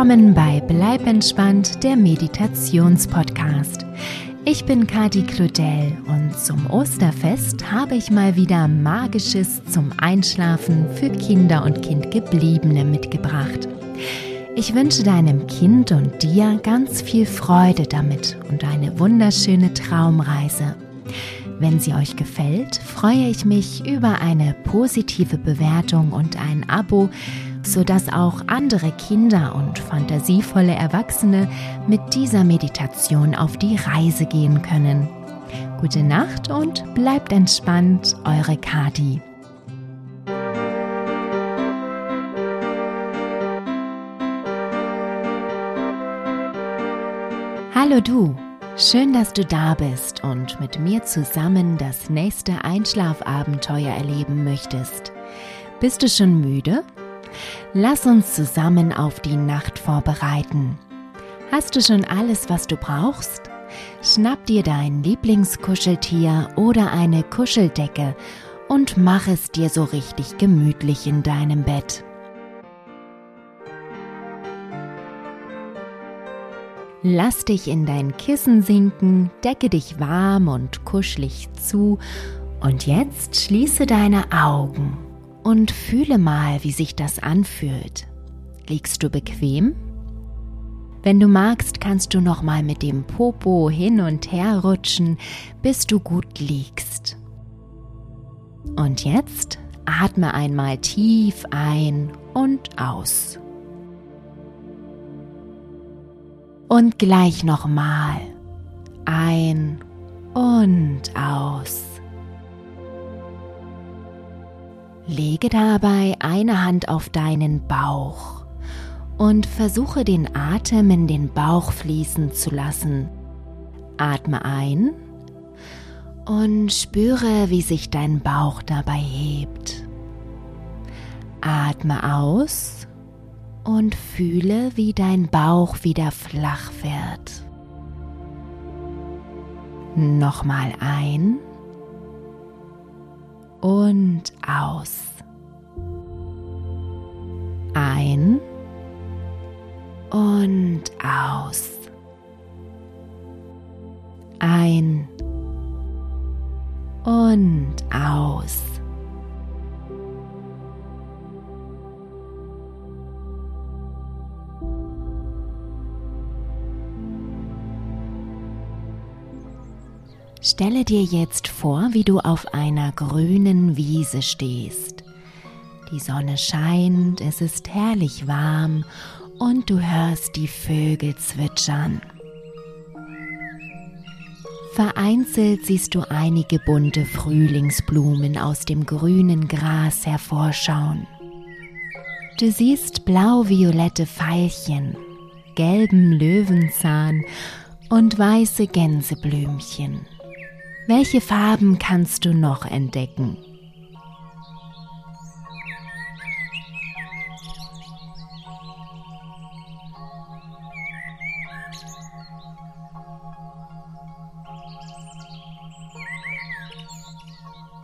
Willkommen bei Bleib entspannt, der Meditationspodcast. Ich bin Kati Claudel und zum Osterfest habe ich mal wieder Magisches zum Einschlafen für Kinder und Kindgebliebene mitgebracht. Ich wünsche deinem Kind und dir ganz viel Freude damit und eine wunderschöne Traumreise. Wenn sie euch gefällt, freue ich mich über eine positive Bewertung und ein Abo, sodass auch andere Kinder und fantasievolle Erwachsene mit dieser Meditation auf die Reise gehen können. Gute Nacht und bleibt entspannt, eure Kati. Hallo du, schön, dass du da bist und mit mir zusammen das nächste Einschlafabenteuer erleben möchtest. Bist du schon müde? Lass uns zusammen auf die Nacht vorbereiten. Hast du schon alles, was du brauchst? Schnapp dir dein Lieblingskuscheltier oder eine Kuscheldecke und mach es dir so richtig gemütlich in deinem Bett. Lass dich in dein Kissen sinken, decke dich warm und kuschelig zu und jetzt schließe deine Augen und fühle mal, wie sich das anfühlt. Liegst du bequem? Wenn du magst, kannst du noch mal mit dem Popo hin und her rutschen, bis du gut liegst. Und jetzt atme einmal tief ein und aus. Und gleich nochmal ein und aus. Lege dabei eine Hand auf deinen Bauch und versuche den Atem in den Bauch fließen zu lassen. Atme ein und spüre, wie sich dein Bauch dabei hebt. Atme aus und fühle, wie dein Bauch wieder flach wird. Nochmal ein und aus. Ein und aus. Ein und aus. Stelle dir jetzt vor, wie du auf einer grünen Wiese stehst. Die Sonne scheint, es ist herrlich warm und du hörst die Vögel zwitschern. Vereinzelt siehst du einige bunte Frühlingsblumen aus dem grünen Gras hervorschauen. Du siehst blau-violette Veilchen, gelben Löwenzahn und weiße Gänseblümchen. Welche Farben kannst du noch entdecken?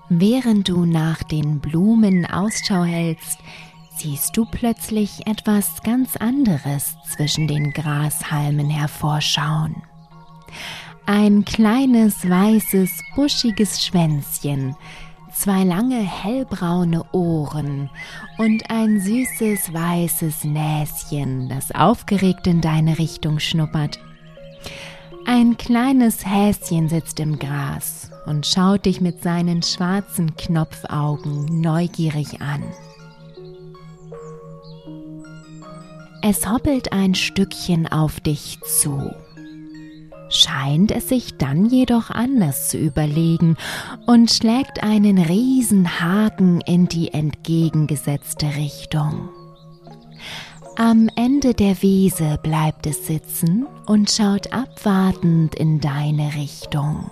Während du nach den Blumen Ausschau hältst, siehst du plötzlich etwas ganz anderes zwischen den Grashalmen hervorschauen ein kleines weißes, buschiges Schwänzchen, zwei lange hellbraune Ohren und ein süßes weißes Näschen, das aufgeregt in deine Richtung schnuppert. Ein kleines Häschen sitzt im Gras und schaut dich mit seinen schwarzen Knopfaugen neugierig an. Es hoppelt ein Stückchen auf dich zu scheint es sich dann jedoch anders zu überlegen und schlägt einen Riesenhaken in die entgegengesetzte Richtung. Am Ende der Wiese bleibt es sitzen und schaut abwartend in deine Richtung.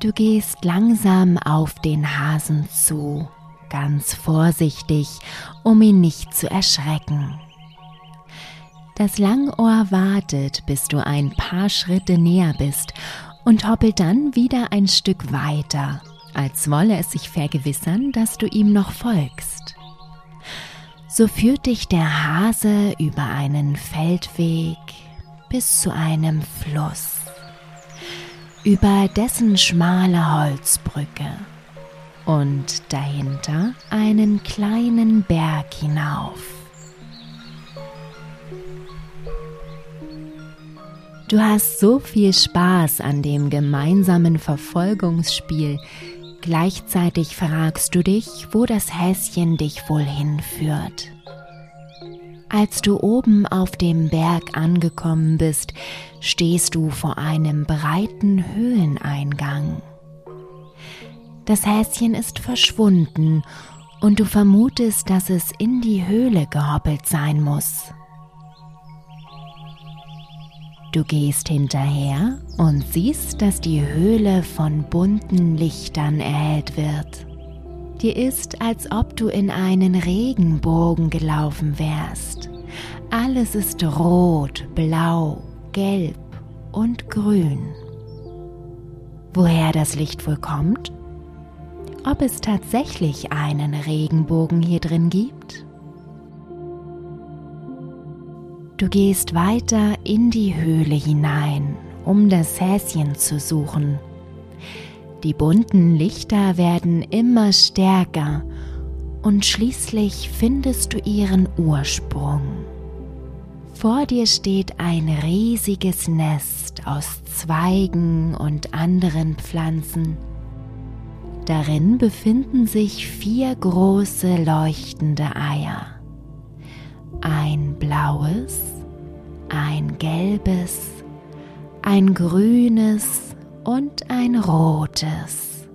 Du gehst langsam auf den Hasen zu, ganz vorsichtig, um ihn nicht zu erschrecken. Das Langohr wartet, bis du ein paar Schritte näher bist und hoppelt dann wieder ein Stück weiter, als wolle es sich vergewissern, dass du ihm noch folgst. So führt dich der Hase über einen Feldweg bis zu einem Fluss, über dessen schmale Holzbrücke und dahinter einen kleinen Berg hinauf. Du hast so viel Spaß an dem gemeinsamen Verfolgungsspiel, Gleichzeitig fragst du dich, wo das Häschen dich wohl hinführt. Als du oben auf dem Berg angekommen bist, stehst du vor einem breiten Höhleneingang. Das Häschen ist verschwunden und du vermutest, dass es in die Höhle gehoppelt sein muss. Du gehst hinterher und siehst, dass die Höhle von bunten Lichtern erhellt wird. Dir ist, als ob du in einen Regenbogen gelaufen wärst. Alles ist rot, blau, gelb und grün. Woher das Licht wohl kommt? Ob es tatsächlich einen Regenbogen hier drin gibt? Du gehst weiter in die Höhle hinein, um das Häschen zu suchen. Die bunten Lichter werden immer stärker und schließlich findest du ihren Ursprung. Vor dir steht ein riesiges Nest aus Zweigen und anderen Pflanzen. Darin befinden sich vier große leuchtende Eier ein blaues, ein gelbes, ein grünes und ein rotes.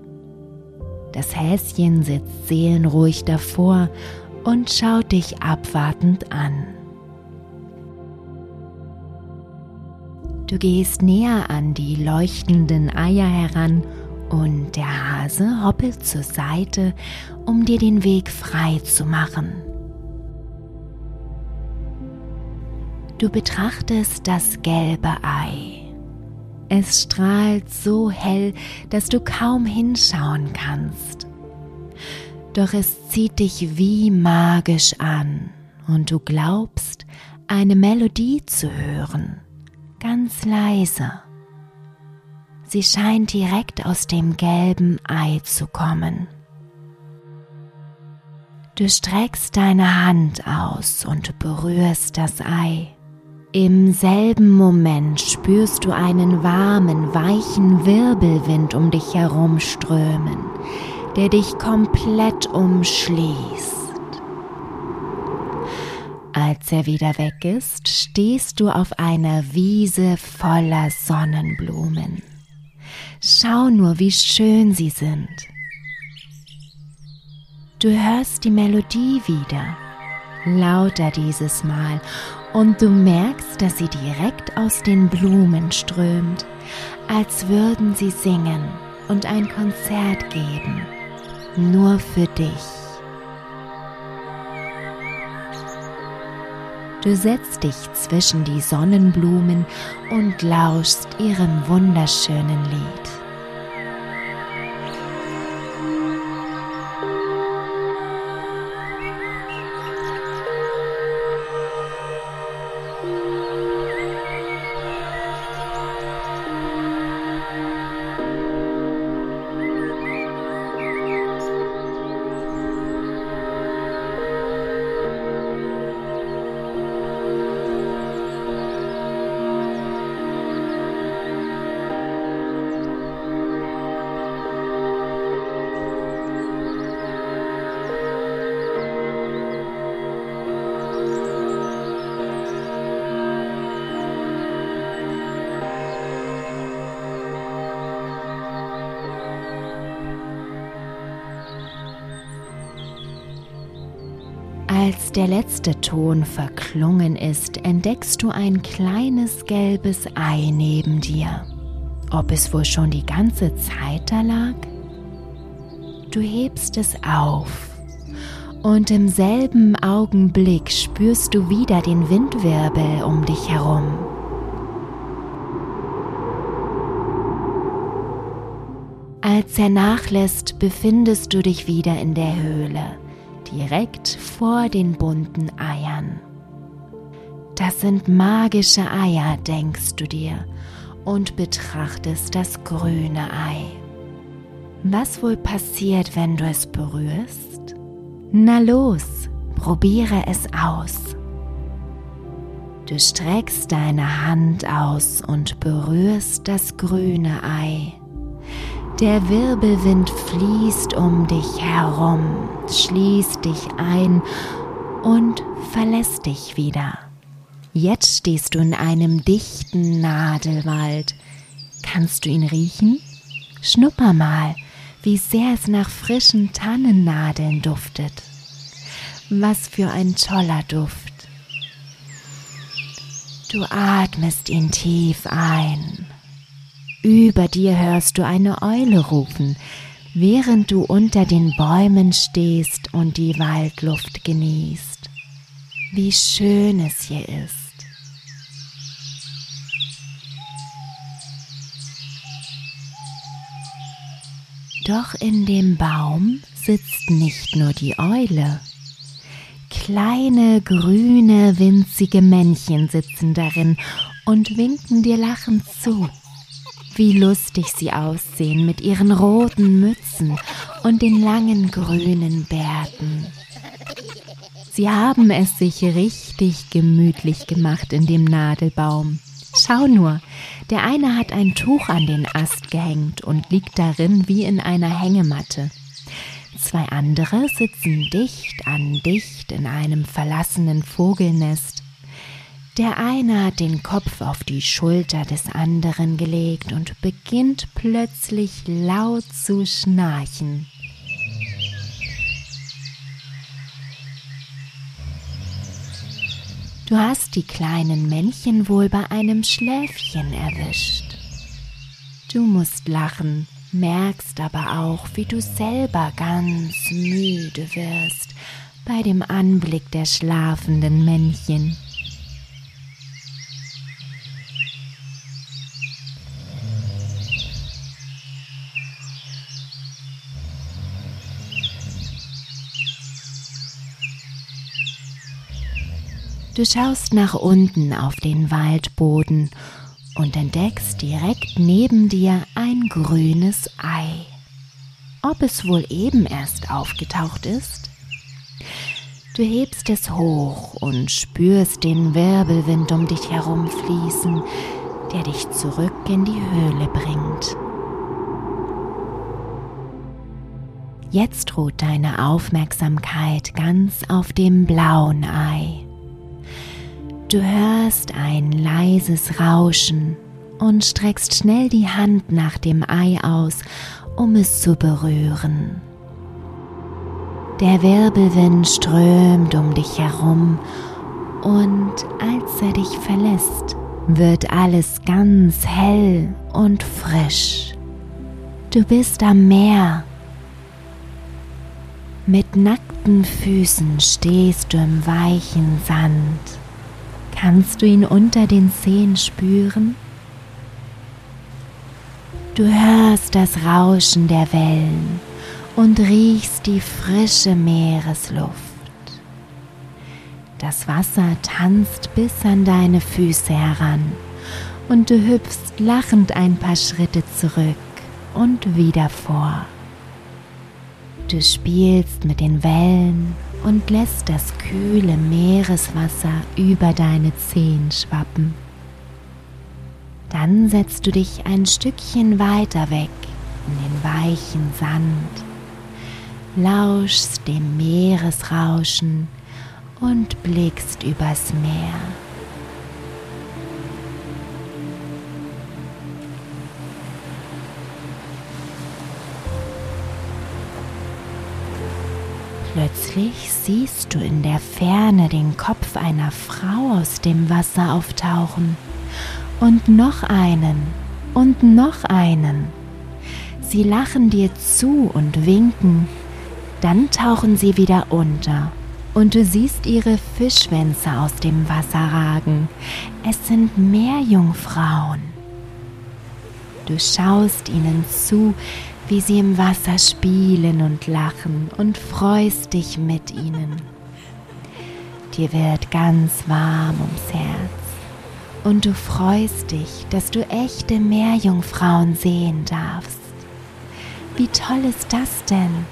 Das Häschen sitzt seelenruhig davor und schaut dich abwartend an. Du gehst näher an die leuchtenden Eier heran und der Hase hoppelt zur Seite, um dir den Weg frei zu machen. Du betrachtest das gelbe Ei. Es strahlt so hell, dass du kaum hinschauen kannst. Doch es zieht dich wie magisch an und du glaubst, eine Melodie zu hören, ganz leise. Sie scheint direkt aus dem gelben Ei zu kommen. Du streckst deine Hand aus und berührst das Ei. Im selben Moment spürst du einen warmen, weichen Wirbelwind um dich herum strömen, der dich komplett umschließt. Als er wieder weg ist, stehst du auf einer Wiese voller Sonnenblumen. Schau nur, wie schön sie sind. Du hörst die Melodie wieder, lauter dieses Mal, und du merkst, dass sie direkt aus den Blumen strömt, als würden sie singen und ein Konzert geben, nur für dich. Du setzt dich zwischen die Sonnenblumen und lauschst ihrem wunderschönen Lied. Der letzte Ton verklungen ist, entdeckst du ein kleines gelbes Ei neben dir. Ob es wohl schon die ganze Zeit da lag? Du hebst es auf und im selben Augenblick spürst du wieder den Windwirbel um dich herum. Als er nachlässt, befindest du dich wieder in der Höhle, direkt vor den bunten Eiern. Das sind magische Eier, denkst du dir, und betrachtest das grüne Ei. Was wohl passiert, wenn du es berührst? Na los, probiere es aus. Du streckst deine Hand aus und berührst das grüne Ei. Der Wirbelwind fließt um dich herum, schließt dich ein und verlässt dich wieder. Jetzt stehst du in einem dichten Nadelwald. Kannst du ihn riechen? Schnupper mal, wie sehr es nach frischen Tannennadeln duftet. Was für ein toller Duft. Du atmest ihn tief ein. Über dir hörst du eine Eule rufen, während du unter den Bäumen stehst und die Waldluft genießt. Wie schön es hier ist. Doch in dem Baum sitzt nicht nur die Eule. Kleine, grüne, winzige Männchen sitzen darin und winken dir lachend zu. Wie lustig sie aussehen mit ihren roten Mützen und den langen grünen Bärten. Sie haben es sich richtig gemütlich gemacht in dem Nadelbaum. Schau nur, der eine hat ein Tuch an den Ast gehängt und liegt darin wie in einer Hängematte. Zwei andere sitzen dicht an dicht in einem verlassenen Vogelnest. Der eine hat den Kopf auf die Schulter des anderen gelegt und beginnt plötzlich laut zu schnarchen. Du hast die kleinen Männchen wohl bei einem Schläfchen erwischt. Du musst lachen, merkst aber auch, wie du selber ganz müde wirst bei dem Anblick der schlafenden Männchen. Du schaust nach unten auf den Waldboden und entdeckst direkt neben dir ein grünes Ei. Ob es wohl eben erst aufgetaucht ist? Du hebst es hoch und spürst den Wirbelwind um dich herum fließen, der dich zurück in die Höhle bringt. Jetzt ruht deine Aufmerksamkeit ganz auf dem blauen Ei. Du hörst ein leises Rauschen und streckst schnell die Hand nach dem Ei aus, um es zu berühren. Der Wirbelwind strömt um dich herum und als er dich verlässt, wird alles ganz hell und frisch. Du bist am Meer. Mit nackten Füßen stehst du im weichen Sand. Kannst du ihn unter den Zehen spüren? Du hörst das Rauschen der Wellen und riechst die frische Meeresluft. Das Wasser tanzt bis an deine Füße heran und du hüpfst lachend ein paar Schritte zurück und wieder vor. Du spielst mit den Wellen und lässt das kühle Meereswasser über deine Zehen schwappen. Dann setzt du dich ein Stückchen weiter weg in den weichen Sand, lauschst dem Meeresrauschen und blickst übers Meer. Plötzlich siehst du in der Ferne den Kopf einer Frau aus dem Wasser auftauchen und noch einen und noch einen. Sie lachen dir zu und winken, dann tauchen sie wieder unter und du siehst ihre Fischschwänze aus dem Wasser ragen. Es sind Meerjungfrauen. Du schaust ihnen zu, wie sie im Wasser spielen und lachen und freust dich mit ihnen. Dir wird ganz warm ums Herz und du freust dich, dass du echte Meerjungfrauen sehen darfst. Wie toll ist das denn?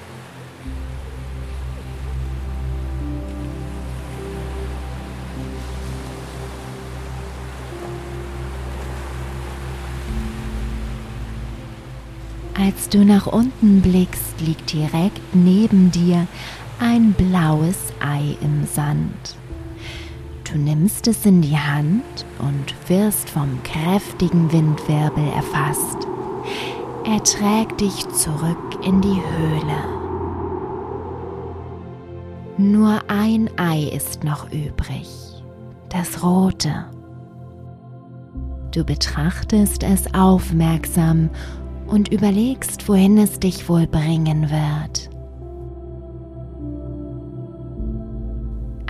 Als du nach unten blickst, liegt direkt neben dir ein blaues Ei im Sand. Du nimmst es in die Hand und wirst vom kräftigen Windwirbel erfasst. Er trägt dich zurück in die Höhle. Nur ein Ei ist noch übrig, das rote. Du betrachtest es aufmerksam und überlegst, wohin es dich wohl bringen wird.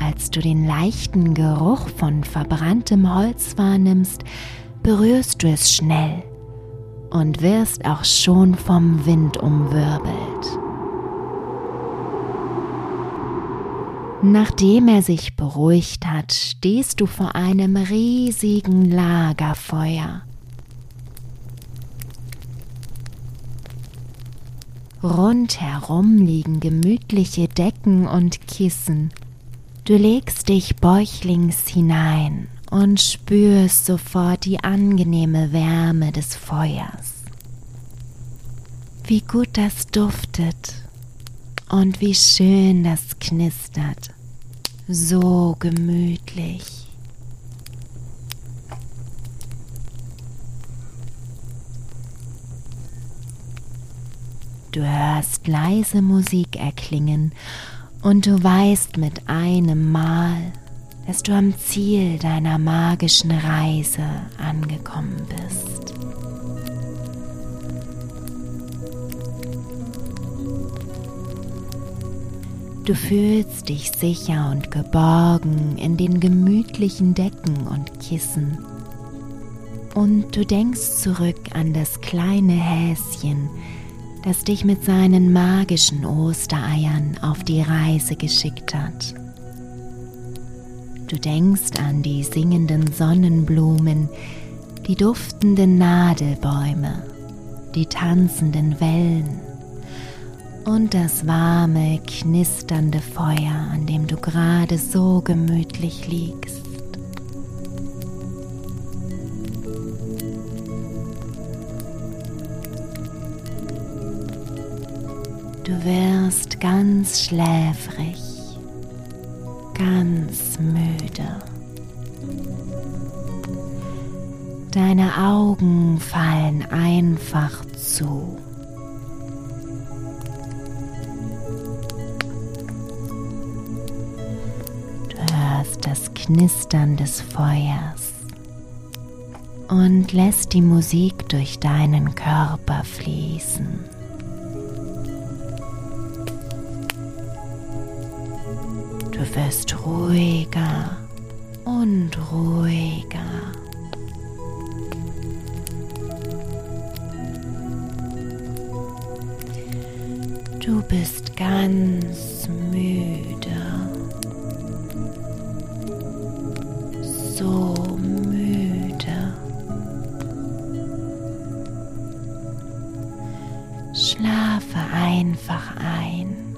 Als du den leichten Geruch von verbranntem Holz wahrnimmst, berührst du es schnell und wirst auch schon vom Wind umwirbelt. Nachdem er sich beruhigt hat, stehst du vor einem riesigen Lagerfeuer. Rundherum liegen gemütliche Decken und Kissen. Du legst dich bäuchlings hinein und spürst sofort die angenehme Wärme des Feuers. Wie gut das duftet und wie schön das knistert. So gemütlich. Du hörst leise Musik erklingen und du weißt mit einem Mal, dass du am Ziel deiner magischen Reise angekommen bist. Du fühlst dich sicher und geborgen in den gemütlichen Decken und Kissen. Und du denkst zurück an das kleine Häschen, das dich mit seinen magischen Ostereiern auf die Reise geschickt hat. Du denkst an die singenden Sonnenblumen, die duftenden Nadelbäume, die tanzenden Wellen und das warme, knisternde Feuer, an dem du gerade so gemütlich liegst. Du wirst ganz schläfrig, ganz müde. Deine Augen fallen einfach zu. Du hörst das Knistern des Feuers und lässt die Musik durch deinen Körper fließen. wirst ruhiger und ruhiger. Du bist ganz müde. So müde. Schlafe einfach ein.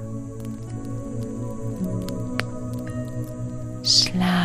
Schlaf.